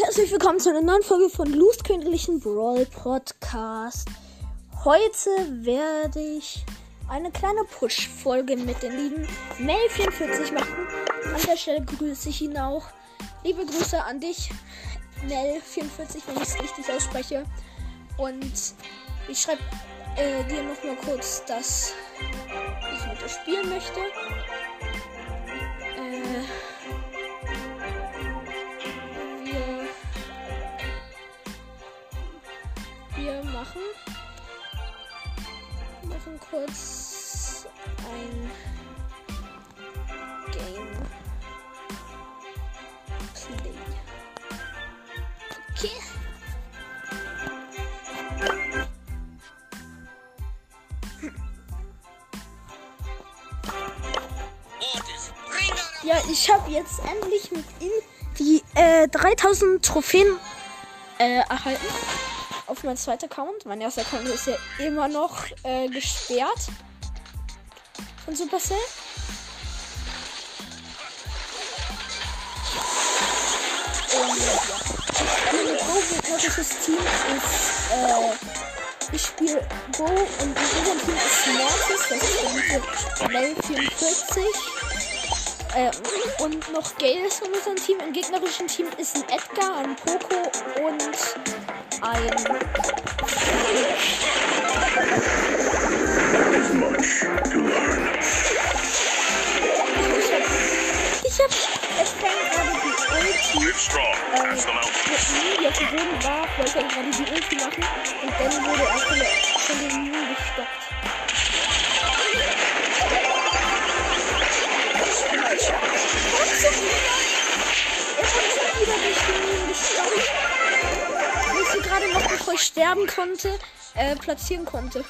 herzlich willkommen zu einer neuen Folge von Lust Königlichen Brawl Podcast. Heute werde ich eine kleine Push-Folge mit den lieben Mel44 machen. An der Stelle grüße ich ihn auch. Liebe Grüße an dich, Mel44, wenn ich es richtig ausspreche. Und ich schreibe äh, dir noch mal kurz, dass ich mit dir spielen möchte. Kurz ein Game Play. Okay. Ja, ich habe jetzt endlich mit ihm die äh, 3000 Trophäen äh, erhalten. Auf mein zweiter Account. Mein erster Account ist ja immer noch äh, gesperrt. Von Supercell. Und ja. Mein gegnerisches Team ist, äh, ich spiele Go und mein Team ist Mortis, das ist der Level 44. Äh, und noch Gale ist in unserem Team. Im gegnerischen Team ist ein Edgar, ein Poco und ein. Ich hab Edgar gerade die Ulti. Äh, mountains. mit die auf dem Boden war, wollte er gerade die Ulti machen und dann wurde er von, der, von dem Mii gestoppt. Ich sterben konnte, äh, platzieren konnte.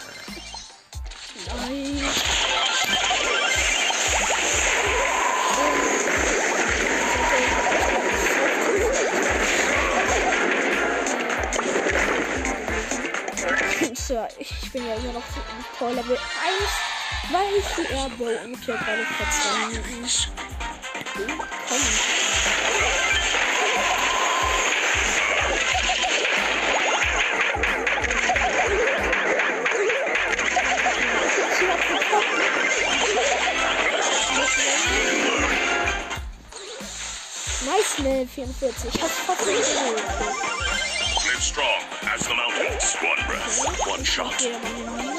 Nein. Tja, ich bin ja immer noch Power Level 1, weil ich die Airbow hier gerade verstanden. Komm. Mel 44. Ich hab's trotzdem geholt. Live strong as the mountains. One breath, one shot. Hier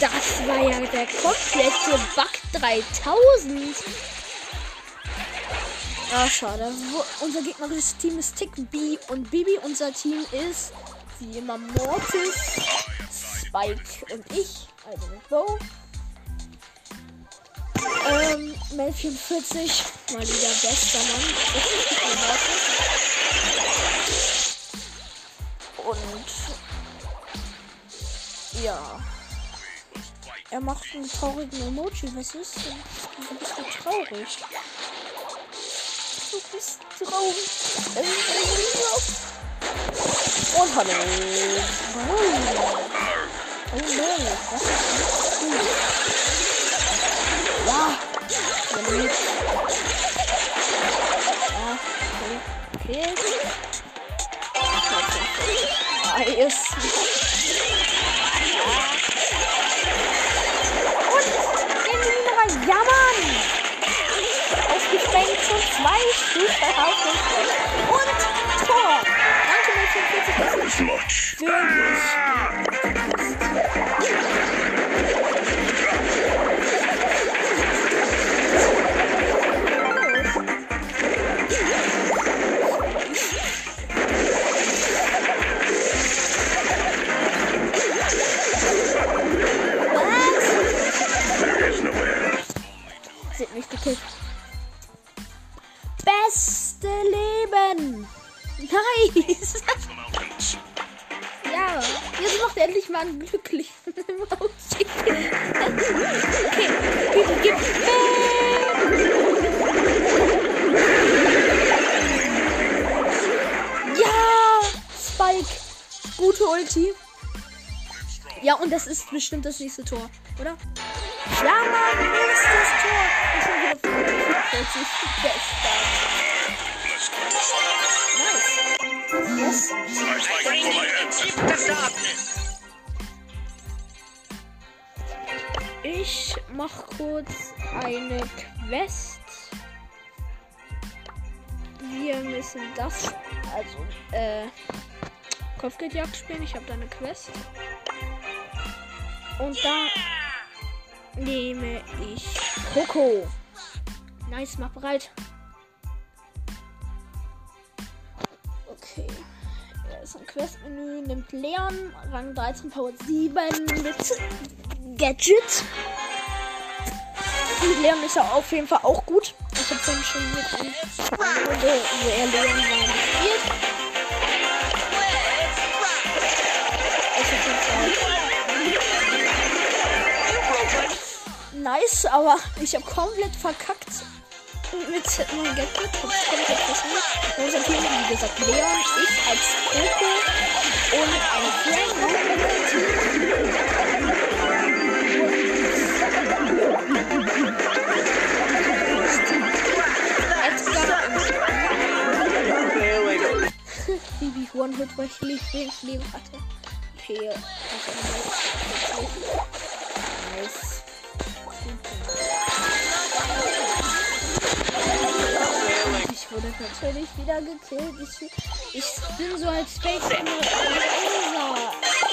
Das war ja der komplette Bug 3000. Ah, schade. Wo, unser gegnerisches Team ist Tick B und Bibi. Unser Team ist wie immer Mortis, Spike und ich. Also mit Bo. Ähm, Mel 44, mal wieder bester Mann. Und ja. Er macht einen traurigen Emoji. Was ist denn? Wieso bist du traurig? Du bist traurig. Und hallo. Oh, oh nein, das ist nicht gut. Ja. Ja, okay. Okay. Nice. Und Tor. Danke, 044. Das ist Much. für mich. Ulti. Ja, und das ist bestimmt das nächste Tor, oder? Ja, Mann, nächstes Tor. Ich bin wieder 45. Bester. Nice. Yes. Ich mach kurz eine Quest. Wir müssen das, also, äh, Kopfgeldjagd spielen. Ich habe da eine Quest. Und da nehme ich Coco. Nice, mach bereit. Okay. Er ist ein Questmenü, nimmt Leon, Rang 13, Power 7 mit Gadget. Und Leon ist ja auf jeden Fall auch gut. Ich habe vorhin schon mit einem Runde, wo er Leon gespielt. Nice, aber ich habe komplett verkackt mit meinem Gadget. Hab's komplett versucht. Unser Team, wie gesagt, Leon, ich als Coco und ein Frank. Und One-Hit, weil ich lieb wenig Leben hatte. Okay, also nice. Ich natürlich wieder gekillt. Ich, ich bin so als Fake unser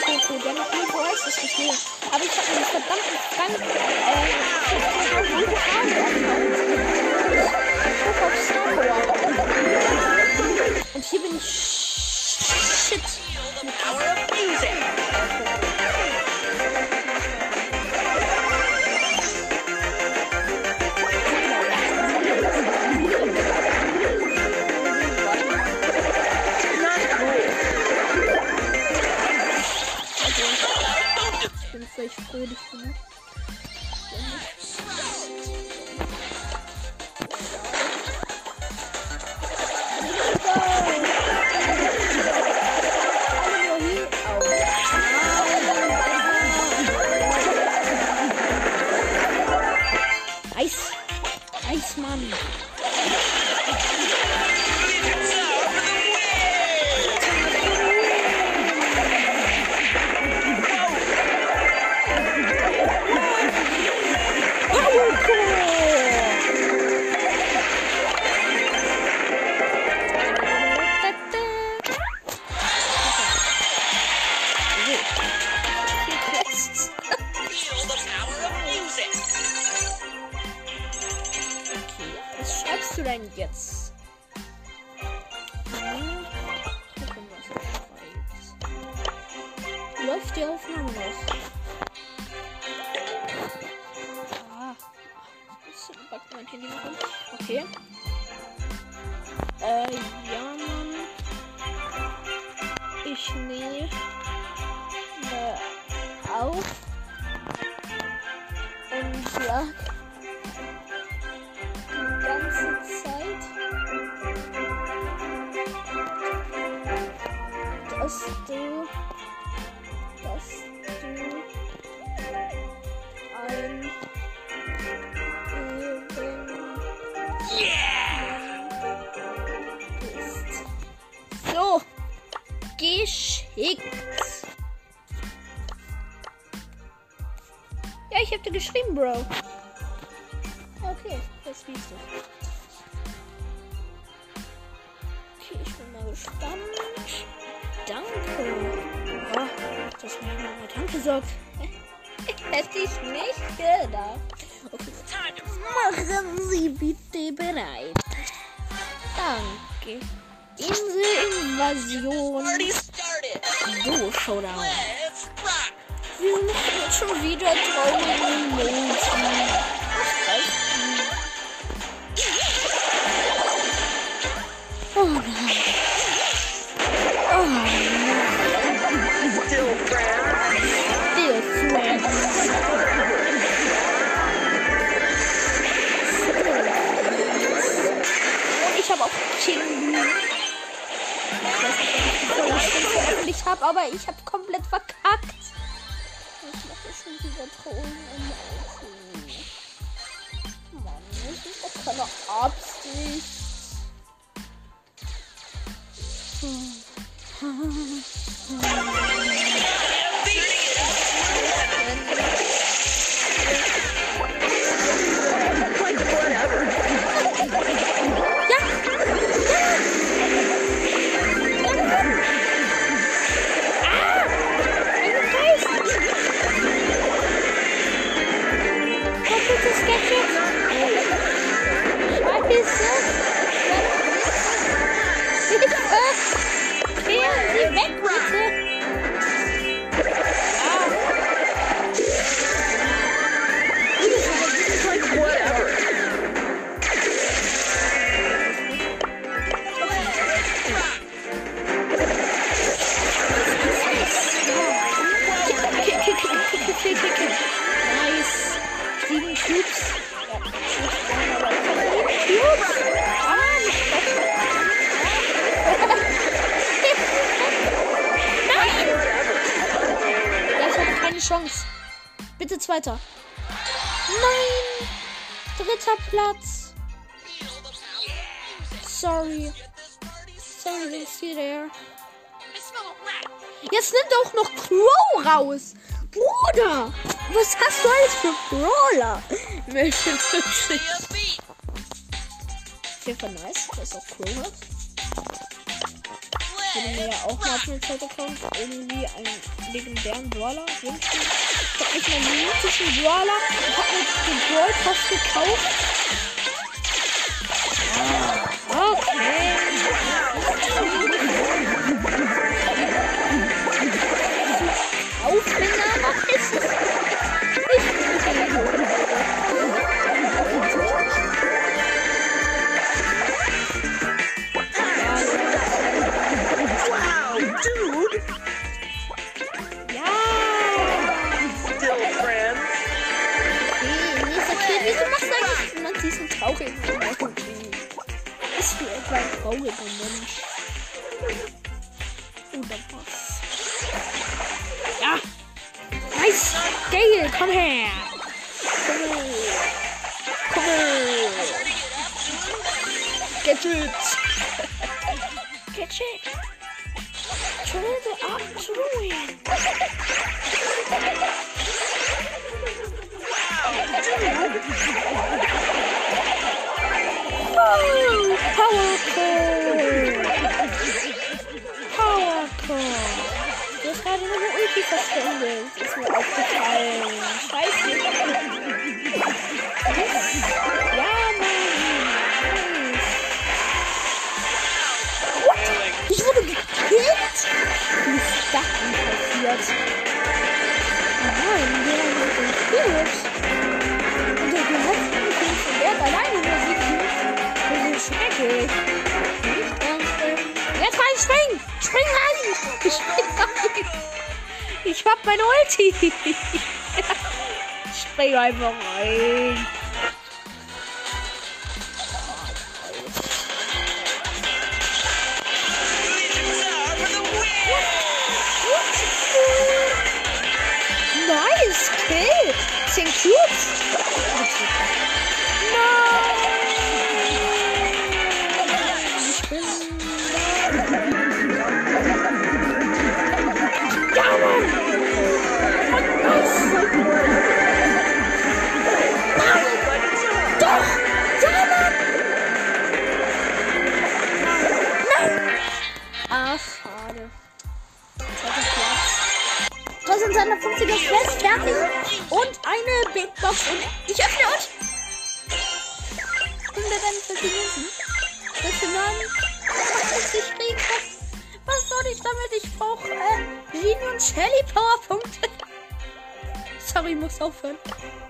Coco, der nie Voice ist gespielt. Aber ich habe einen verdammten Frank äh, gute Arme Und hier bin ich shit. Okay. Äh, ja, Mann. Ich nehme auf und sag die ganze Zeit, dass du, geschickt. Ja, ich hab dir geschrieben, Bro. Okay, jetzt liest du. Stand. Danke. Oh, dass mir mit Danke sagt. Hätte ich nicht gedacht. Okay. Machen Sie bitte bereit. Danke. Inselinvasion. Du, Showdown. Wir machen jetzt schon wieder traurige veröffentlicht habe, aber ich habe komplett verkackt. Ich mache schon wieder Trollen im Auto. Mann, das ist doch keine Absicht. Dritter Platz. Sorry. Sorry, see there. Jetzt nimm doch noch Crow raus. Bruder, was hast du alles für Brawler? Welche 40. Auf jeden Fall nice, dass auch Crow hat. Würde mir ja auch mal zweiten Account irgendwie einen legendären Brawler wünschen. Ich hab mehr einen mythischen Brawler. Ich hab mir den Brawl gekauft. Nice! Gale, komm her! Komm her! Komm her! Gadget! Gadget! Turn the up to the win! Oh, Power Core! Power Core! Du hast gerade eine Ulti verschwendet. Ist mir aufgefallen. Scheiße. Einfach rein! Nice Kill! 10 Cubes! Box und ich öffne und. Die Münzen? Bitte nein. Was ist ich krieg? Was, was soll ich damit? Ich brauche äh, Genie und Shelly Powerpunkte. Sorry, muss aufhören.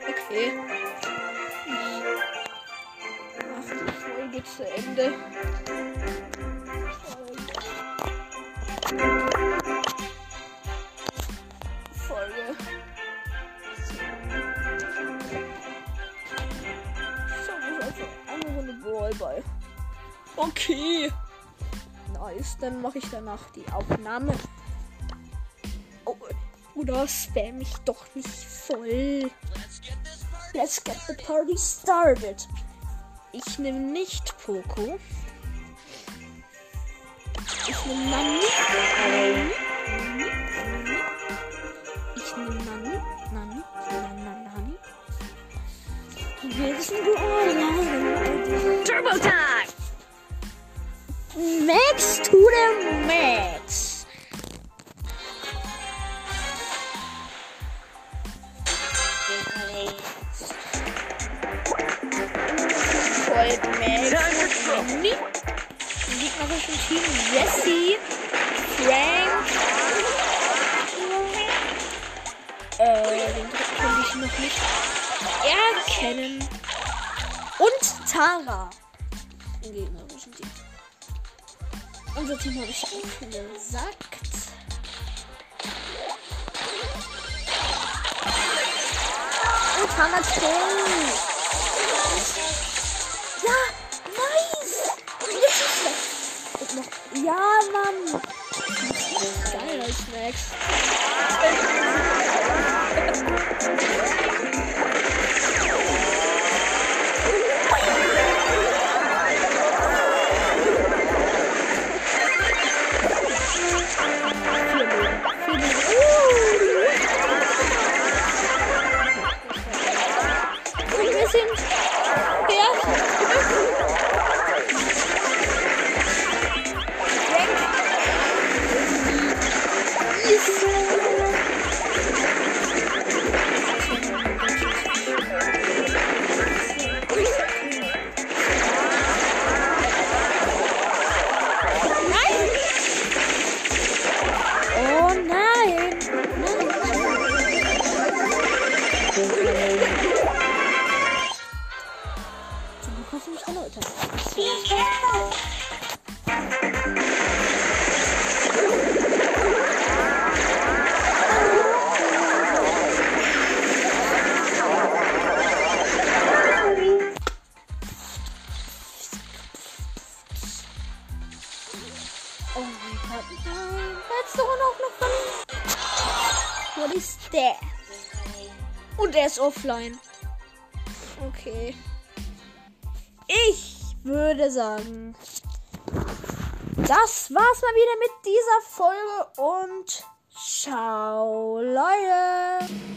Okay. Ach, die Folge zu Ende. Folge. Bei. Okay. Nice, dann mache ich danach die Aufnahme. Oh, oder spam ich doch nicht voll. Let's get the party started. Ich nehme nicht Poco. Ich nehme Nani. Ich nehme Nani. Nani. Nani. Nani. Wir sind Brawler. Turbo time! Max to the max. Voll Max. gegnerischen Team Jesse, Frank. Äh, den konnte ich noch nicht erkennen. Und Tara. Unser Team habe ich schon gesagt. Und Tara King. Ja, nice. Und noch, ja, Mann. Geiler Snacks. Ist offline. Okay. Ich würde sagen, das war's mal wieder mit dieser Folge und ciao, Leute.